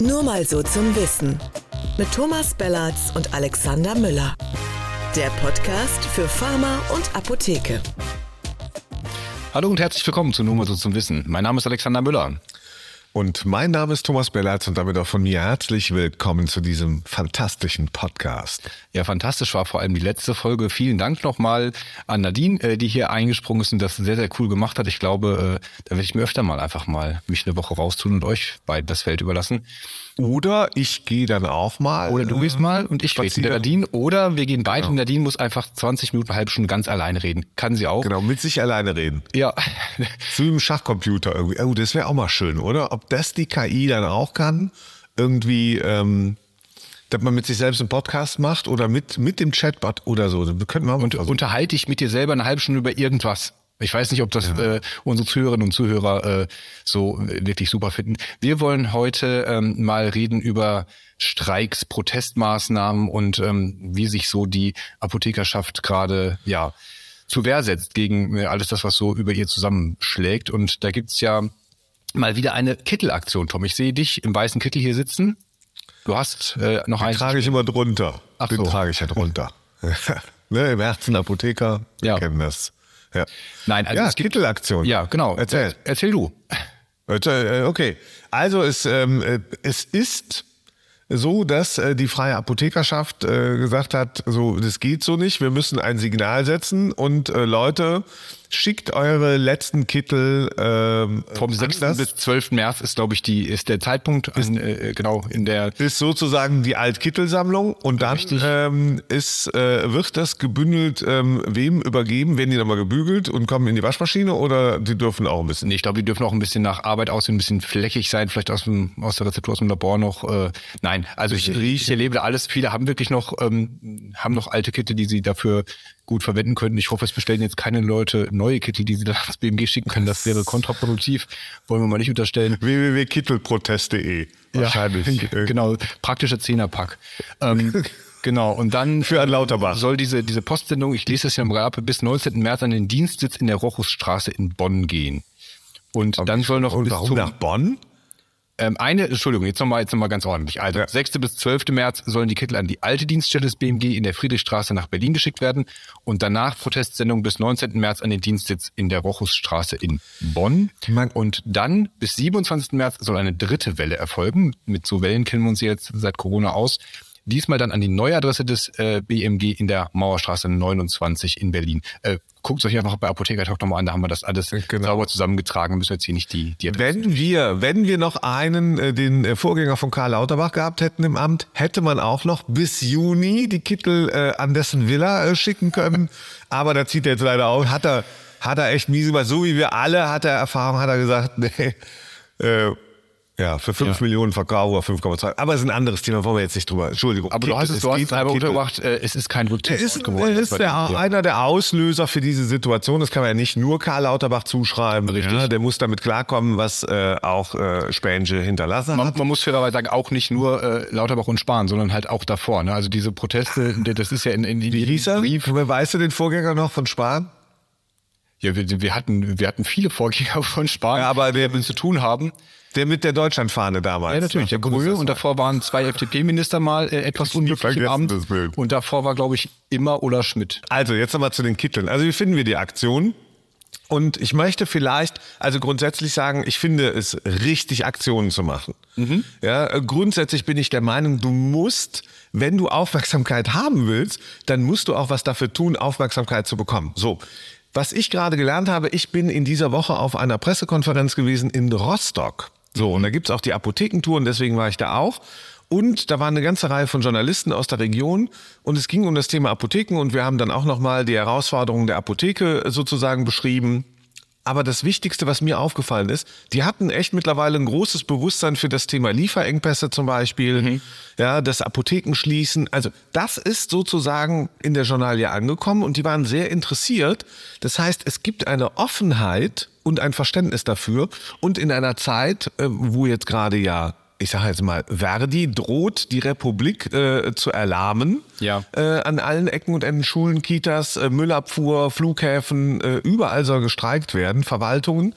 Nur mal so zum Wissen. Mit Thomas Bellatz und Alexander Müller. Der Podcast für Pharma und Apotheke. Hallo und herzlich willkommen zu Nur mal so zum Wissen. Mein Name ist Alexander Müller. Und mein Name ist Thomas Bellatz und damit auch von mir herzlich willkommen zu diesem fantastischen Podcast. Ja, fantastisch war vor allem die letzte Folge. Vielen Dank nochmal an Nadine, äh, die hier eingesprungen ist und das sehr, sehr cool gemacht hat. Ich glaube, äh, da werde ich mir öfter mal einfach mal mich eine Woche raustun und euch beiden das Feld überlassen. Oder ich gehe dann auch mal. Oder du gehst mal und ich rede mit der Nadine. Oder wir gehen beide und Nadine muss einfach 20 Minuten, eine halbe Stunde ganz alleine reden. Kann sie auch. Genau, mit sich alleine reden. Ja. So wie im Schachcomputer irgendwie. Oh, das wäre auch mal schön, oder? Ob das die KI dann auch kann? Irgendwie, ähm, dass man mit sich selbst einen Podcast macht oder mit, mit dem Chatbot oder so. Das könnten wir auch Und unterhalte dich mit dir selber eine halbe Stunde über irgendwas. Ich weiß nicht, ob das Ja. äh, unsere Zuhörerinnen und Zuhörer äh, so wirklich super finden. Wir wollen heute ähm, mal reden über Streiks, Protestmaßnahmen und ähm, wie sich so die Apothekerschaft gerade ja zu Wehr setzt gegen äh, alles das, was so über ihr zusammenschlägt. Und da gibt's ja mal wieder eine Kittelaktion, Tom. Ich sehe dich im weißen Kittel hier sitzen. Du hast äh, noch Den einen. trage ich immer drunter. Ach Den so. trage ich ja drunter. ne, Im Herzen Apotheker, wir Ja. kennen das. Ja, Nein, also ja es gibt ja genau. Erzähl. Erzähl du. Äh, Okay, also es, ähm, äh, es ist so, dass äh, die freie Apothekerschaft äh, gesagt hat, so das geht so nicht, wir müssen ein Signal setzen und äh, Leute, schickt eure letzten Kittel ähm, Vom 6. anders. bis 12. März ist, glaube ich, die, ist der Zeitpunkt, an, äh, genau, in der, ist sozusagen die Altkittelsammlung und dann ähm, ist, äh, wird das gebündelt ähm, wem übergeben? Werden die nochmal gebügelt und kommen in die Waschmaschine oder die dürfen auch ein bisschen? nee, ich glaube, die dürfen auch ein bisschen nach Arbeit aussehen, ein bisschen flächig sein, vielleicht aus, dem, aus der Rezeptur, aus dem Labor noch. Äh, nein, also ich, ich erlebe da alles. Viele haben wirklich noch, ähm, haben noch alte Kittel, die sie dafür gut verwenden können. Ich hoffe, es bestellen jetzt keine Leute neue Kittel, die sie dann ans BMG schicken können. Das wäre kontraproduktiv. Wollen wir mal nicht unterstellen. www.kittelprotest.de wahrscheinlich. Äh, genau, praktischer Zehnerpack. Ähm, genau, und dann Für Herrn Lauterbach. soll diese, diese Postsendung, ich lese das ja im ab, bis 19. März an den Dienstsitz in der Rochusstraße in Bonn gehen. Und dann soll noch Und bis warum zum, nach Bonn? Ähm, eine, Entschuldigung, jetzt nochmal jetzt noch mal ganz ordentlich. Also Ja. 6. bis 12. März sollen die Kittel an die alte Dienststelle des BMG in der Friedrichstraße nach Berlin geschickt werden und danach Protestsendung bis 19. März an den Dienstsitz in der Rochusstraße in Bonn. Man- Und dann bis 27. März soll eine dritte Welle erfolgen. Mit so Wellen kennen wir uns jetzt seit Corona aus. Diesmal dann an die neue Adresse des äh, BMG in der Mauerstraße 29 in Berlin. Äh, Guckt euch einfach bei Apotheker Talk nochmal an, da haben wir das alles Genau. sauber zusammengetragen. Müssen jetzt hier nicht die, die Wenn wir, wenn wir noch einen, äh, den äh, Vorgänger von Karl Lauterbach gehabt hätten im Amt, hätte man auch noch bis Juni die Kittel äh, an dessen Villa äh, schicken können. Aber da zieht er jetzt leider auf. Hat er, hat er echt mies gemacht. So wie wir alle, hat er Erfahrung, hat er gesagt, nee, äh, ja, für 5 Ja. Millionen Verkauf oder 5,2. Aber es ist ein anderes Thema, wollen wir jetzt nicht drüber. Entschuldigung. Aber du hast es, du hast es Kittel. untergebracht, äh, es ist kein Rückzugsort ist, geworden. er ist der, Ja. einer der Auslöser für diese Situation. Das kann man ja nicht nur Karl Lauterbach zuschreiben. Richtig. Ja, der muss damit klarkommen, was äh, auch äh, Spänsche hinterlassen Man, hat. man muss fairerweise sagen, auch nicht nur äh, Lauterbach und Spahn, sondern halt auch davor. Ne? Also diese Proteste, das ist ja in, in Wie hieß er? Brief. Weißt du den Vorgänger noch von Spahn? Ja, wir, wir hatten wir hatten viele Vorgänger von Spahn, Ja, aber die damit zu tun haben. Der mit der Deutschlandfahne damals. Ja, natürlich. Der Grüne und davor waren zwei FDP-Minister mal äh, etwas unglücklich im Amt. Und davor war, glaube ich, immer Ola Schmidt. Also jetzt nochmal zu den Kitteln. Also wie finden wir die Aktion? Und ich möchte vielleicht, also grundsätzlich sagen, ich finde es richtig, Aktionen zu machen. Ja, äh, grundsätzlich bin ich der Meinung, du musst, wenn du Aufmerksamkeit haben willst, dann musst du auch was dafür tun, Aufmerksamkeit zu bekommen. So. Was ich gerade gelernt habe, ich bin in dieser Woche auf einer Pressekonferenz gewesen in Rostock. So, und da gibt's auch die Apothekentour und deswegen war ich da auch. Und da war eine ganze Reihe von Journalisten aus der Region und es ging um das Thema Apotheken und wir haben dann auch nochmal die Herausforderungen der Apotheke sozusagen beschrieben. Aber das Wichtigste, was mir aufgefallen ist, die hatten echt mittlerweile ein großes Bewusstsein für das Thema Lieferengpässe zum Beispiel, ja, das Apotheken schließen. Also das ist sozusagen in der Journalie angekommen und die waren sehr interessiert. Das heißt, es gibt eine Offenheit und ein Verständnis dafür. Und in einer Zeit, äh, wo jetzt gerade ja ich sage jetzt mal, Verdi droht die Republik äh, zu erlahmen. Ja. Äh, an allen Ecken und Enden Schulen, Kitas, äh, Müllabfuhr, Flughäfen, äh, überall soll gestreikt werden, Verwaltungen.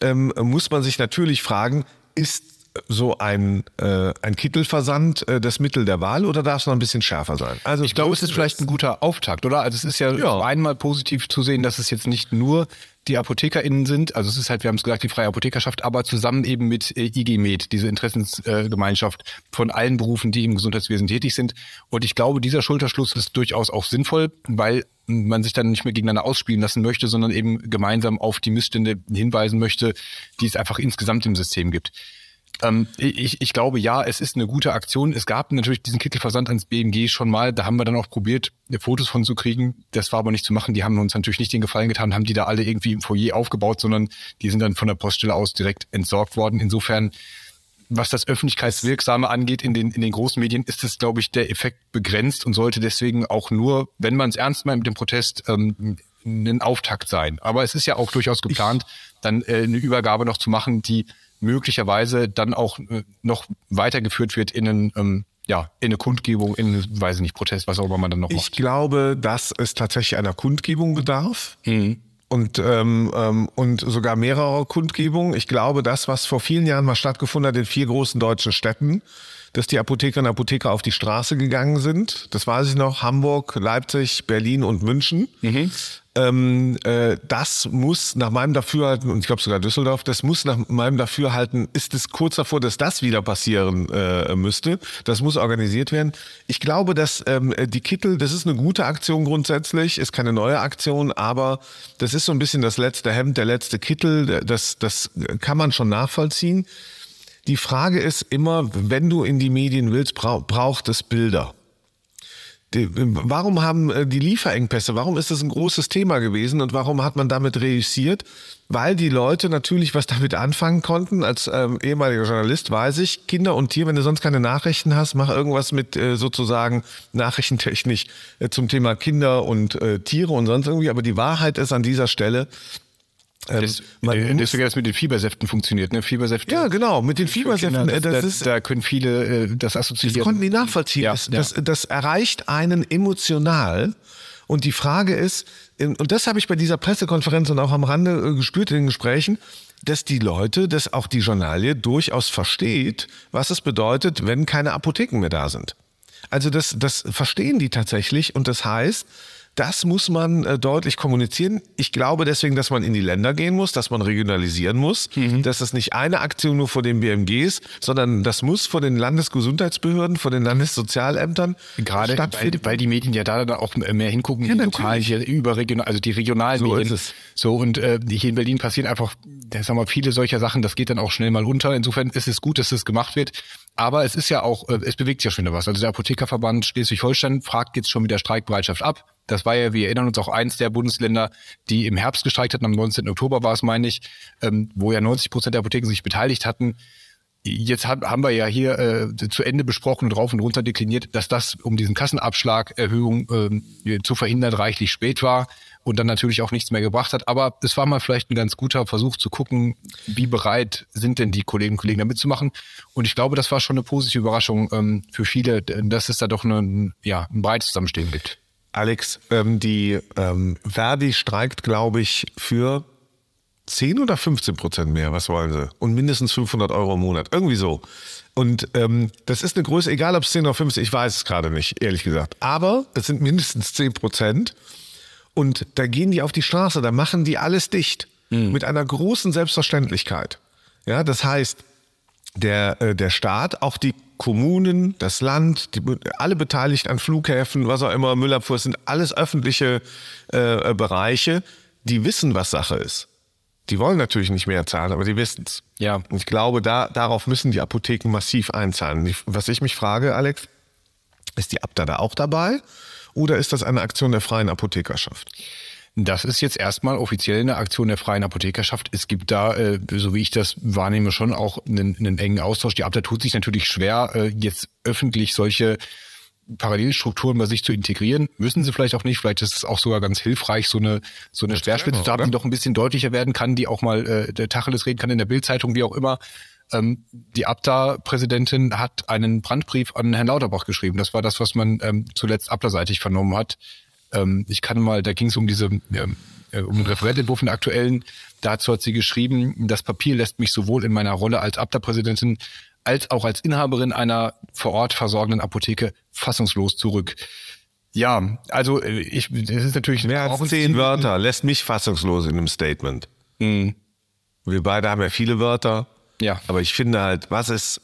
Ähm, muss man sich natürlich fragen, ist so ein, äh, ein Kittelversand äh, das Mittel der Wahl oder darf es noch ein bisschen schärfer sein? Also ich glaube, es ist vielleicht ein guter Auftakt, oder? Also es ist ja, ja. einmal positiv zu sehen, dass es jetzt nicht nur die ApothekerInnen sind, also es ist halt, wir haben es gesagt, die freie Apothekerschaft, aber zusammen eben mit äh, IG Med, diese Interessensgemeinschaft äh, von allen Berufen, die im Gesundheitswesen tätig sind. Und ich glaube, dieser Schulterschluss ist durchaus auch sinnvoll, weil man sich dann nicht mehr gegeneinander ausspielen lassen möchte, sondern eben gemeinsam auf die Missstände hinweisen möchte, die es einfach insgesamt im System gibt. Ähm, ich, ich glaube, ja, es ist eine gute Aktion. Es gab natürlich diesen Kittelversand ans BMG schon mal. Da haben wir dann auch probiert, Fotos von zu kriegen. Das war aber nicht zu machen. Die haben uns natürlich nicht den Gefallen getan, haben die da alle irgendwie im Foyer aufgebaut, sondern die sind dann von der Poststelle aus direkt entsorgt worden. Insofern, was das Öffentlichkeitswirksame angeht in den, in den großen Medien, ist es, glaube ich, der Effekt begrenzt und sollte deswegen auch nur, wenn man es ernst meint mit dem Protest, ähm, ein Auftakt sein. Aber es ist ja auch durchaus geplant, dann äh, eine Übergabe noch zu machen, die möglicherweise dann auch äh, noch weitergeführt wird in einen ähm, ja, in eine Kundgebung, in, weiß ich nicht, Protest, was auch immer man dann noch ich macht. Ich glaube, dass es tatsächlich einer Kundgebung bedarf. Mhm. Und, ähm, ähm, und sogar mehrerer Kundgebungen. Ich glaube, das, was vor vielen Jahren mal stattgefunden hat in vier großen deutschen Städten, dass die Apothekerinnen und Apotheker auf die Straße gegangen sind. Das weiß ich noch. Hamburg, Leipzig, Berlin und München. Mhm. Ähm, äh, das muss nach meinem Dafürhalten, und ich glaube sogar Düsseldorf, das muss nach meinem Dafürhalten, ist es kurz davor, dass das wieder passieren äh, müsste. Das muss organisiert werden. Ich glaube, dass ähm, die Kittel, das ist eine gute Aktion grundsätzlich, ist keine neue Aktion, aber das ist so ein bisschen das letzte Hemd, der letzte Kittel, das, das kann man schon nachvollziehen. Die Frage ist immer, wenn du in die Medien willst, braucht es Bilder. Warum haben äh, die Lieferengpässe, warum ist das ein großes Thema gewesen und warum hat man damit reüssiert? Weil die Leute natürlich was damit anfangen konnten. Als ähm, ehemaliger Journalist weiß ich, Kinder und Tier, wenn du sonst keine Nachrichten hast, mach irgendwas mit äh, sozusagen Nachrichtentechnik äh, zum Thema Kinder und äh, Tiere und sonst irgendwie. Aber die Wahrheit ist an dieser Stelle, das, man äh, deswegen das mit den Fiebersäften funktioniert, ne? Fiebersäfte. Ja, genau, mit den Fiebersäften. Kinder, das, das, ist, da können viele äh, das assoziieren. Das konnten die nachvollziehen. Ja, das, ja. Das, das erreicht einen emotional. Und die Frage ist, und das habe ich bei dieser Pressekonferenz und auch am Rande äh, gespürt in den Gesprächen, dass die Leute, dass auch die Journalie durchaus versteht, was es bedeutet, wenn keine Apotheken mehr da sind. Also das, das verstehen die tatsächlich und das heißt, das muss man äh, deutlich kommunizieren. Ich glaube deswegen, dass man in die Länder gehen muss, dass man regionalisieren muss, mhm. dass das nicht eine Aktion nur vor den BMGs, sondern das muss vor den Landesgesundheitsbehörden, vor den Landessozialämtern Gerade weil, weil die Medien ja da dann auch mehr hingucken, ja, die lokalen, hier überregional, also die regionalen so Medien. Ist es. So und äh, hier in Berlin passieren einfach, sagen wir, viele solcher Sachen. Das geht dann auch schnell mal unter. Insofern ist es gut, dass das gemacht wird. Aber es ist ja auch, äh, es bewegt sich ja schon wieder was. Also der Apothekerverband Schleswig-Holstein fragt jetzt schon mit der Streikbereitschaft ab. Das war ja, wir erinnern uns auch eins der Bundesländer, die im Herbst gestreikt hatten, am 19. Oktober war es, meine ich, ähm, wo ja 90 Prozent der Apotheken sich beteiligt hatten. Jetzt haben wir ja hier äh, zu Ende besprochen und rauf und runter dekliniert, dass das, um diesen Kassenabschlagerhöhung äh, zu verhindern, reichlich spät war und dann natürlich auch nichts mehr gebracht hat. Aber es war mal vielleicht ein ganz guter Versuch zu gucken, wie bereit sind denn die Kolleginnen und Kollegen damit zu machen. Und ich glaube, das war schon eine positive Überraschung ähm, für viele, dass es da doch eine, ja, ein breites Zusammenstehen gibt. Alex, ähm, die ähm, Verdi streikt, glaube ich, für 10 oder 15 Prozent mehr, was wollen sie? Und mindestens 500 Euro im Monat, irgendwie so. Und ähm, das ist eine Größe, egal ob es 10 oder 15, ich weiß es gerade nicht, ehrlich gesagt. Aber es sind mindestens 10 Prozent. Und da gehen die auf die Straße, da machen die alles dicht. Mhm. Mit einer großen Selbstverständlichkeit. Ja, das heißt, der, äh, der Staat, auch die Kommunen, das Land, die, alle beteiligt an Flughäfen, was auch immer, Müllabfuhr, sind alles öffentliche äh, äh, Bereiche, die wissen, was Sache ist. Die wollen natürlich nicht mehr zahlen, aber die wissen es. Ja. Und ich glaube, da, darauf müssen die Apotheken massiv einzahlen. Was ich mich frage, Alex, ist die Abda da auch dabei oder ist das eine Aktion der freien Apothekerschaft? Das ist jetzt erstmal offiziell eine Aktion der freien Apothekerschaft. Es gibt da, äh, so wie ich das wahrnehme, schon auch einen, einen engen Austausch. Die Abda tut sich natürlich schwer, äh, jetzt öffentlich solche Parallelstrukturen bei sich zu integrieren. Müssen sie vielleicht auch nicht. Vielleicht ist es auch sogar ganz hilfreich, so eine, so eine Speerspitze zu haben, die doch ein bisschen deutlicher werden kann, die auch mal äh, der Tacheles reden kann in der Bildzeitung, wie auch immer. Ähm, die Abda-Präsidentin hat einen Brandbrief an Herrn Lauterbach geschrieben. Das war das, was man ähm, zuletzt abda vernommen hat Ähm, ich kann mal, da ging es um diese, ähm, äh, um den Referententwurf in der aktuellen. Dazu hat sie geschrieben, das Papier lässt mich sowohl in meiner Rolle als Abda-Präsidentin als auch als Inhaberin einer vor Ort versorgenden Apotheke fassungslos zurück. Ja, also äh, ich, das ist natürlich mehr als zehn Wörter lässt mich fassungslos in einem Statement. Mhm. Wir beide haben ja viele Wörter. Ja. Aber ich finde halt, was ist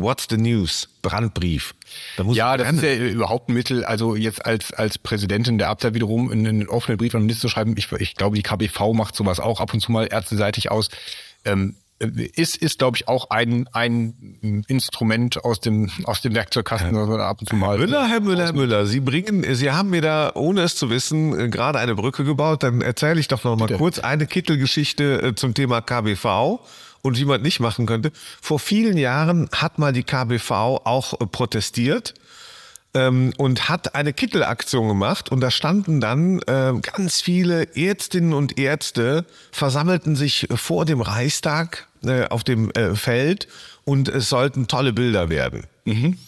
What's the news? Brandbrief. Da ja, das ist ja überhaupt ein Mittel, also jetzt als, als Präsidentin der Abda wiederum einen, einen offenen Brief an den Minister zu schreiben. Ich, ich glaube, die KBV macht sowas auch ab und zu mal ärzteseitig aus. Ähm, ist, ist glaube ich, auch ein, ein Instrument aus dem, aus dem Werkzeugkasten, das man ab und zu mal. Müller, Herr Müller, Herr Müller, Sie bringen, Sie haben mir da, ohne es zu wissen, äh, gerade eine Brücke gebaut. Dann erzähle ich doch noch mal Bitte. kurz eine Kittelgeschichte äh, zum Thema KBV und wie man nicht machen könnte. Vor vielen Jahren hat mal die KBV auch äh, protestiert ähm, und hat eine Kittelaktion gemacht und da standen dann äh, ganz viele Ärztinnen und Ärzte versammelten sich vor dem Reichstag äh, auf dem äh, Feld und es sollten tolle Bilder werden. Mhm.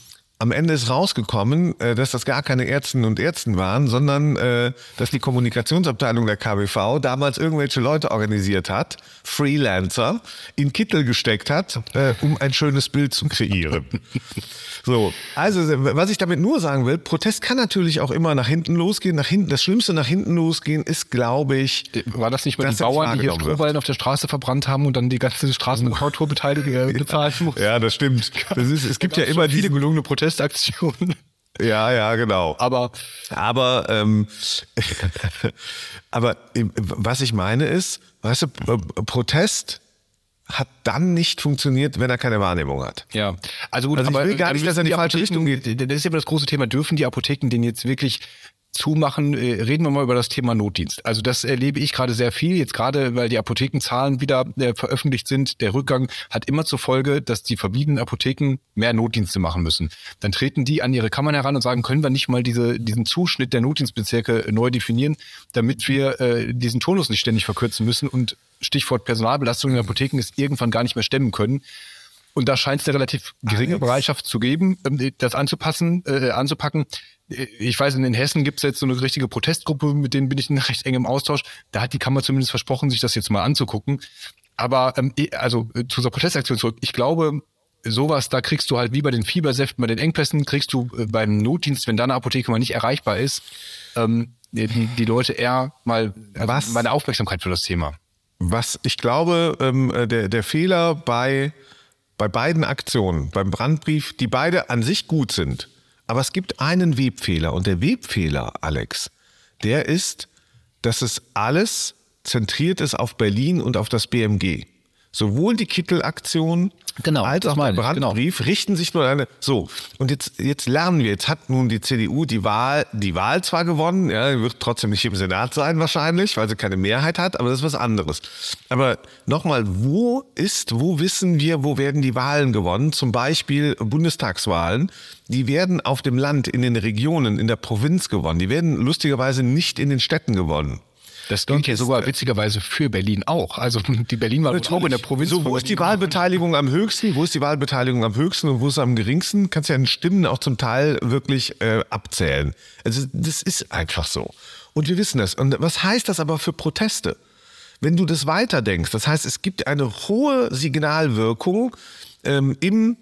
Am Ende ist rausgekommen, äh, dass das gar keine Ärztinnen und Ärzten waren, sondern äh, dass die Kommunikationsabteilung der KBV damals irgendwelche Leute organisiert hat, Freelancer, in Kittel gesteckt hat, äh, um ein schönes Bild zu kreieren. So, also was ich damit nur sagen will, Protest kann natürlich auch immer nach hinten losgehen. Nach hinten, das Schlimmste nach hinten losgehen ist, glaube ich. War das nicht bei den Bauern, die hier Strohballen auf der Straße verbrannt haben und dann die ganze Straßenbautourbeteiligung bezahlt muss? Ja, das stimmt. Das ist, es gibt ja immer viele gelungene Protestaktionen. Ja, ja, genau. Aber, aber, ähm, aber was ich meine ist, weißt du, Protest hat dann nicht funktioniert, wenn er keine Wahrnehmung hat. Ja, also gut, also ich will gar nicht, dass er in die falsche Richtung geht. Das ist ja das große Thema. Dürfen die Apotheken den jetzt wirklich zumachen, äh, reden wir mal über das Thema Notdienst. Also das erlebe ich gerade sehr viel, jetzt gerade weil die Apothekenzahlen wieder äh, veröffentlicht sind. Der Rückgang hat immer zur Folge, dass die verbliebenen Apotheken mehr Notdienste machen müssen. Dann treten die an ihre Kammern heran und sagen, können wir nicht mal diese, diesen Zuschnitt der Notdienstbezirke neu definieren, damit wir äh, diesen Tonus nicht ständig verkürzen müssen und Stichwort Personalbelastung in den Apotheken es irgendwann gar nicht mehr stemmen können. Und da scheint es eine relativ geringe Bereitschaft zu geben, ähm, das anzupassen, äh, anzupacken. Ich weiß, in Hessen gibt es jetzt so eine richtige Protestgruppe, mit denen bin ich in recht engem Austausch. Da hat die Kammer zumindest versprochen, sich das jetzt mal anzugucken. Aber ähm, also äh, zu dieser Protestaktion zurück. Ich glaube, sowas, da kriegst du halt wie bei den Fiebersäften, bei den Engpässen, kriegst du äh, beim Notdienst, wenn deine Apotheke mal nicht erreichbar ist, ähm, die, die Leute eher mal Was? meine Aufmerksamkeit für das Thema. Was ich glaube, ähm, äh, der, der Fehler bei bei beiden Aktionen, beim Brandbrief, die beide an sich gut sind. Aber es gibt einen Webfehler und der Webfehler, Alex, der ist, dass es alles zentriert ist auf Berlin und auf das BMG. Sowohl die Kittelaktion genau, als auch der Brandbrief genau. richten sich nur eine. So, und jetzt, jetzt lernen wir, jetzt hat nun die CDU die Wahl, die Wahl zwar gewonnen, ja, wird trotzdem nicht im Senat sein wahrscheinlich, weil sie keine Mehrheit hat, aber das ist was anderes. Aber nochmal, wo ist, wo wissen wir, wo werden die Wahlen gewonnen? Zum Beispiel Bundestagswahlen. Die werden auf dem Land, in den Regionen, in der Provinz gewonnen. Die werden lustigerweise nicht in den Städten gewonnen. Das gilt ja sogar witzigerweise für Berlin auch. Also die Berlin war auch in der Provinz. So, wo ist die Wahlbeteiligung am höchsten? Wo ist die Wahlbeteiligung am höchsten und wo ist am geringsten? Kannst ja in Stimmen auch zum Teil wirklich äh, abzählen. Also das ist einfach so. Und wir wissen das. Und was heißt das aber für Proteste? Wenn du das weiterdenkst, das heißt, es gibt eine hohe Signalwirkung ähm, im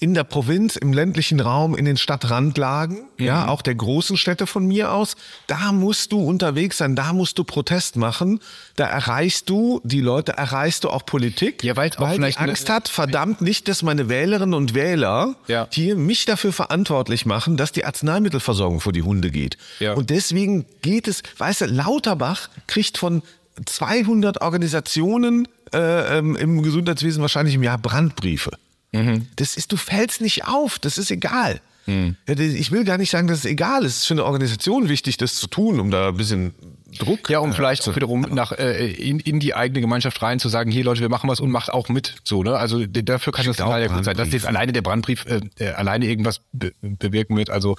in der Provinz, im ländlichen Raum, in den Stadtrandlagen, mhm. ja, auch der großen Städte von mir aus, da musst du unterwegs sein, da musst du Protest machen, da erreichst du die Leute, erreichst du auch Politik, ja, weil auch vielleicht Angst hat, verdammt nicht, dass meine Wählerinnen und Wähler ja. hier mich dafür verantwortlich machen, dass die Arzneimittelversorgung vor die Hunde geht. Ja. Und deswegen geht es, weißt du, Lauterbach kriegt von 200 Organisationen äh, ähm, im Gesundheitswesen wahrscheinlich im Jahr Brandbriefe. Mhm. Das ist, du fällst nicht auf, das ist egal. Mhm. Ich will gar nicht sagen, dass es egal ist. Es ist für eine Organisation wichtig, das zu tun, um da ein bisschen Druck. Ja, um äh, vielleicht auch wiederum nach äh, in, in die eigene Gemeinschaft rein zu sagen, hier Leute, wir machen was und macht auch mit. So, ne? Also dafür kann das total ja gut sein. Dass jetzt alleine der Brandbrief äh, äh, alleine irgendwas be bewirken wird, also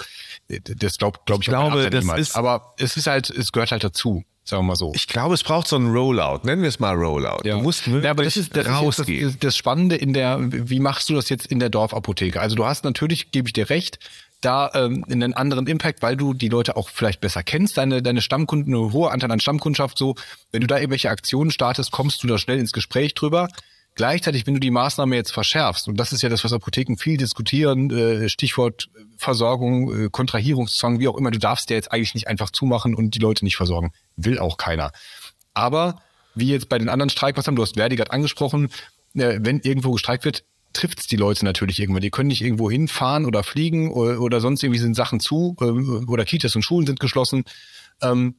das glaube glaub ich, ich glaube, das niemals. ist. Aber es ist halt, es gehört halt dazu. Sagen wir mal so. Ich glaube, es braucht so einen Rollout. Nennen wir es mal Rollout. Ja. Du musst ja, aber das ist, das rausgehen. Ist das, das Spannende in der, wie machst du das jetzt in der Dorfapotheke? Also du hast natürlich, gebe ich dir recht, da ähm, einen anderen Impact, weil du die Leute auch vielleicht besser kennst, deine, deine Stammkunden, eine hohe Anteil an Stammkundschaft so. Wenn du da irgendwelche Aktionen startest, kommst du da schnell ins Gespräch drüber. Gleichzeitig, wenn du die Maßnahme jetzt verschärfst, und das ist ja das, was Apotheken viel diskutieren, äh, Stichwort Versorgung, äh, Kontrahierungszwang, wie auch immer, du darfst ja jetzt eigentlich nicht einfach zumachen und die Leute nicht versorgen. Will auch keiner. Aber wie jetzt bei den anderen Streikmaßnahmen, du hast Verdi angesprochen, äh, wenn irgendwo gestreikt wird, trifft es die Leute natürlich irgendwann. Die können nicht irgendwo hinfahren oder fliegen oder, oder sonst irgendwie sind Sachen zu äh, oder Kitas und Schulen sind geschlossen. Ähm,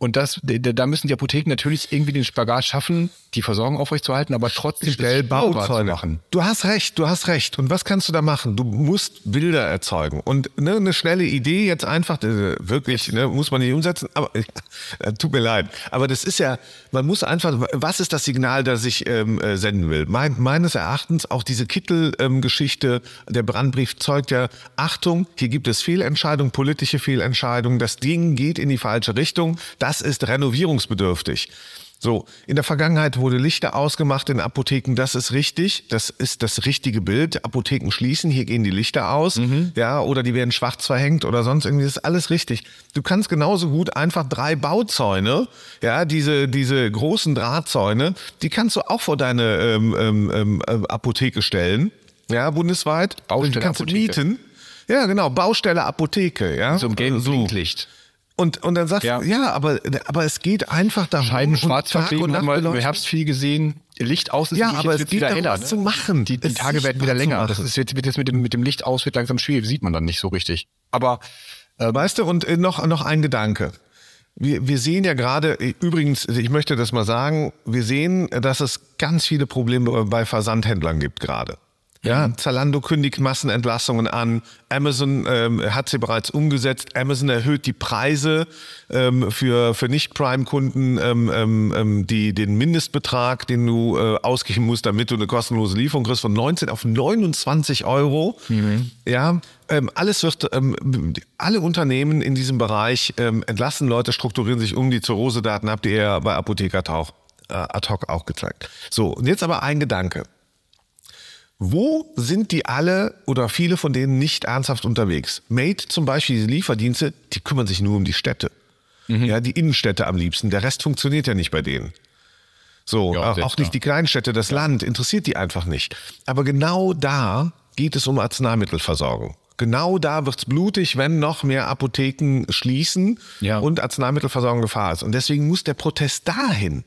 und das, da müssen die Apotheken natürlich irgendwie den Spagat schaffen, die Versorgung aufrechtzuerhalten, aber trotzdem schnell Bauzäune machen. Du hast recht, du hast recht. Und was kannst du da machen? Du musst Bilder erzeugen. Und ne, eine schnelle Idee jetzt einfach, äh, wirklich, ne, muss man nicht umsetzen, aber äh, tut mir leid. Aber das ist ja, man muss einfach, was ist das Signal, das ich ähm, äh, senden will? Mein, meines Erachtens auch diese Kittel-Geschichte, ähm, der Brandbrief zeugt ja, Achtung, hier gibt es Fehlentscheidungen, politische Fehlentscheidungen, das Ding geht in die falsche Richtung. Das das ist renovierungsbedürftig. So, in der Vergangenheit wurde Lichter ausgemacht in Apotheken, das ist richtig, das ist das richtige Bild. Apotheken schließen, hier gehen die Lichter aus, mhm. ja, oder die werden schwarz verhängt oder sonst irgendwie, das ist alles richtig. Du kannst genauso gut einfach drei Bauzäune, ja, diese, diese großen Drahtzäune, die kannst du auch vor deine ähm, ähm, ähm Apotheke stellen, ja, bundesweit. Baustelle kannst Apotheke. du mieten. Ja, genau, Baustelle Apotheke, ja. So im gelben so. Blinklicht. Und, und dann sagst ja. du, ja, aber, aber es geht einfach darum. Scheiben schwarz verkleben, haben wir im Herbst viel gesehen. Licht aus ist ja, aber es geht wieder heller, ne? zu machen. Die, die Tage werden wieder länger. Das ist, wird, jetzt mit dem, mit dem Licht aus, wird langsam schwierig. Sieht man dann nicht so richtig. Aber, äh, weißt du, und äh, noch, noch ein Gedanke. Wir, wir sehen ja gerade, übrigens, ich möchte das mal sagen, wir sehen, dass es ganz viele Probleme bei Versandhändlern gibt gerade. Ja, mhm. Zalando kündigt Massenentlassungen an. Amazon ähm, hat sie bereits umgesetzt. Amazon erhöht die Preise ähm, für, für Nicht-Prime-Kunden, ähm, ähm, ähm die, den Mindestbetrag, den du äh, ausgeben musst, damit du eine kostenlose Lieferung kriegst, von 19 auf 29 Euro. Mhm. Ja, ähm, alles wird, alle Unternehmen in diesem Bereich entlassen Leute, strukturieren sich um. Die Zurose-Daten habt ihr ja bei Apotheker Tauch, äh, ad hoc auch gezeigt. So, und jetzt aber ein Gedanke. Wo sind die alle oder viele von denen nicht ernsthaft unterwegs? Made zum Beispiel, diese Lieferdienste, die kümmern sich nur um die Städte. Mhm. Ja, die Innenstädte am liebsten. Der Rest funktioniert ja nicht bei denen. So, ja, auch, auch nicht die Kleinstädte, das ja. Land interessiert die einfach nicht. Aber genau da geht es um Arzneimittelversorgung. Genau da wird's blutig, wenn noch mehr Apotheken schließen ja. und Arzneimittelversorgung Gefahr ist. Und deswegen muss der Protest dahin.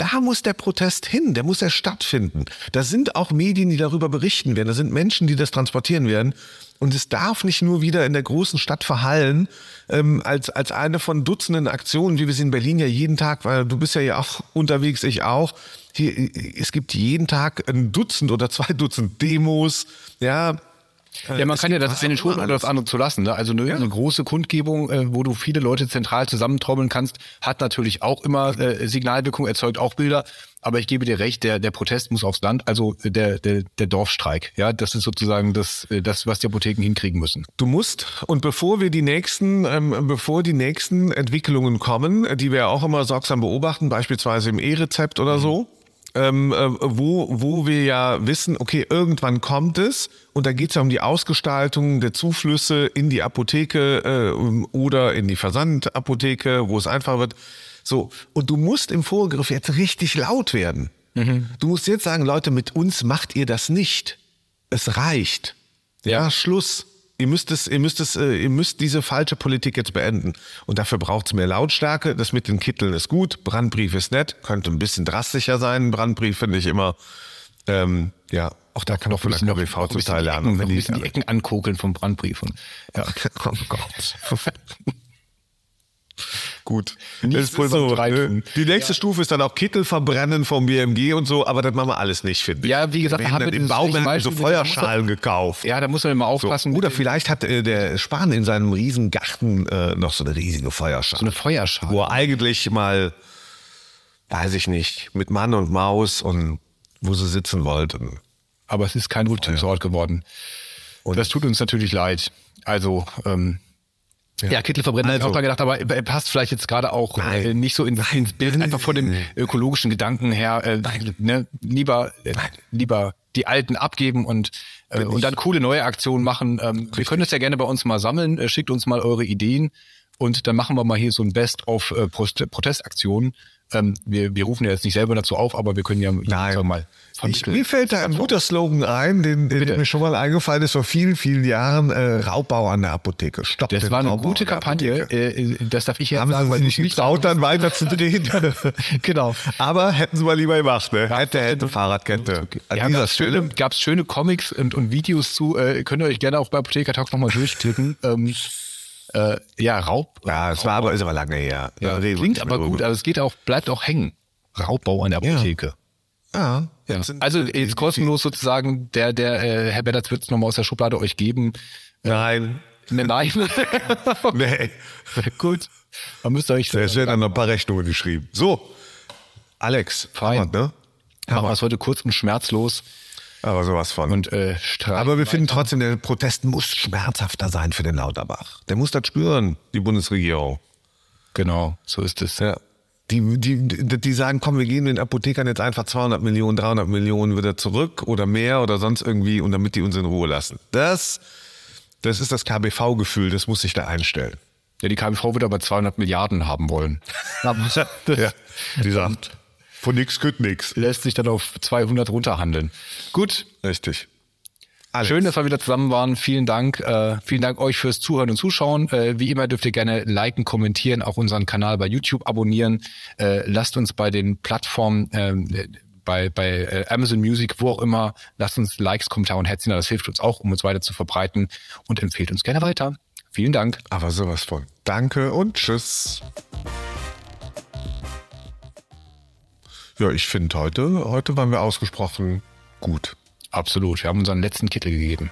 Da muss der Protest hin, der muss ja stattfinden. Da sind auch Medien, die darüber berichten werden. Da sind Menschen, die das transportieren werden. Und es darf nicht nur wieder in der großen Stadt verhallen, ähm, als, als eine von Dutzenden Aktionen, wie wir sie in Berlin ja jeden Tag, weil du bist ja hier auch unterwegs, ich auch. Hier, es gibt jeden Tag ein Dutzend oder zwei Dutzend Demos, ja, ja, man kann ja das eine schon oder das andere zu lassen. Ne? Also eine, ja. eine, große Kundgebung, äh, wo du viele Leute zentral zusammentrommeln kannst, hat natürlich auch immer äh, Signalwirkung, erzeugt auch Bilder. Aber ich gebe dir recht, der, der Protest muss aufs Land, also der, der, der Dorfstreik. Ja, das ist sozusagen das, äh, das, was die Apotheken hinkriegen müssen. Du musst, und bevor wir die nächsten, ähm, bevor die nächsten Entwicklungen kommen, die wir auch immer sorgsam beobachten, beispielsweise im E-Rezept oder mhm. so, ähm, äh, wo, wo wir ja wissen, okay, irgendwann kommt es und da geht es ja um die Ausgestaltung der Zuflüsse in die Apotheke äh, oder in die Versandapotheke, wo es einfacher wird. So, und du musst im Vorgriff jetzt richtig laut werden. Mhm. Du musst jetzt sagen, Leute, mit uns macht ihr das nicht. Es reicht. Ja, ja Schluss. Ihr müsst es, ihr müsst es, äh, ihr müsst diese falsche Politik jetzt beenden. Und dafür braucht es mehr Lautstärke. Das mit den Kitteln ist gut. Brandbrief ist nett. Könnte ein bisschen drastischer sein. Brandbrief finde ich immer, ähm, ja, auch da kann auch von der KBV Teil lernen. Wenn die, bisschen die Ecken ankokeln vom Brandbrief. Und, ja. oh Gott. Gut. Nicht so, ne? Die nächste ja. Stufe ist dann auch Kittel verbrennen vom BMG und so, aber das machen wir alles nicht, finde ich. Ja, wie gesagt, wir haben im Baumärkten so Feuerschalen gekauft. Ja, da muss man immer aufpassen. So. Oder vielleicht hat äh, der Spahn in seinem riesen Garten äh, noch so eine riesige Feuerschale. So eine Feuerschale. Wo er eigentlich mal, weiß ich nicht, mit Mann und Maus und wo sie sitzen wollten. Aber es ist kein Rückzugsort geworden. Und das tut uns natürlich leid. Also, ähm, ja, ja Kittelverbrennen also, habe ich auch da gedacht, aber er passt vielleicht jetzt gerade auch äh, nicht so in, ins Bild, einfach von dem ökologischen Gedanken her. Äh, ne, lieber, äh, lieber die alten abgeben und, äh, und dann coole neue Aktionen machen. Ähm, wir können das ja gerne bei uns mal sammeln. Äh, schickt uns mal eure Ideen und dann machen wir mal hier so ein Best-of äh, Protestaktionen. Ähm, wir, wir rufen ja jetzt nicht selber dazu auf, aber wir können ja Nein. mal ich, mir fällt da ein guter Slogan ein, den, den mir schon mal eingefallen ist vor vielen, vielen Jahren. Äh, Raubbau an der Apotheke. Stopp das war eine Raubbau gute Kampagne. Äh, das darf ich jetzt Haben sagen, weil sich du nicht traut, dann weiter zu drehen. genau. Aber hätten Sie mal lieber gemacht, ne? Hätte, hätte, Fahrradkette. Okay. Ja, gab's schöne, gab's schöne Comics und, und Videos zu. Äh, könnt ihr euch gerne auch bei Apotheker Talk nochmal durchklicken. ähm, äh, ja, Raub. Ja, es war aber, ist aber lange her. Ja, klingt aber gut, aber es geht auch, bleibt auch hängen. Raubbau an der Apotheke. Ja. Ja. Also jetzt kostenlos sozusagen, der, der äh, Herr Bellatz wird es nochmal aus der Schublade euch geben. Nein. Ne, nein. nee. Gut. Man müsst euch. Es werden dann noch ein paar Rechnungen geschrieben. So. Alex. Fein. Hammer, ne? Machen wir es heute kurz und schmerzlos. Aber sowas von. Und äh, Aber wir finden trotzdem, der Protest muss schmerzhafter sein für den Lauterbach. Der muss das spüren, die Bundesregierung. Genau, so ist es. Ja. Die, die, die die sagen, komm, wir geben den Apothekern jetzt einfach 200 Millionen, 300 Millionen wieder zurück oder mehr oder sonst irgendwie und damit die uns in Ruhe lassen. Das, das ist das KBV-Gefühl, das muss sich da einstellen. Ja, die KBV wird aber 200 Milliarden haben wollen. Ja, die sagt, von nix kütt nix. Lässt sich dann auf 200 runterhandeln. Gut, Richtig. Schön, dass wir wieder zusammen waren. Vielen Dank. Äh, vielen Dank euch fürs Zuhören und Zuschauen. Äh, wie immer dürft ihr gerne liken, kommentieren, auch unseren Kanal bei YouTube abonnieren. Äh, lasst uns bei den Plattformen, ähm, bei, bei äh, Amazon Music, wo auch immer, lasst uns Likes, Kommentare und Herzchen. da. Das hilft uns auch, um uns weiter zu verbreiten und empfehlt uns gerne weiter. Vielen Dank. Aber sowas von. Danke und tschüss. Ja, ich finde heute, heute waren wir ausgesprochen gut. Absolut. Wir haben unseren letzten Kittel gegeben.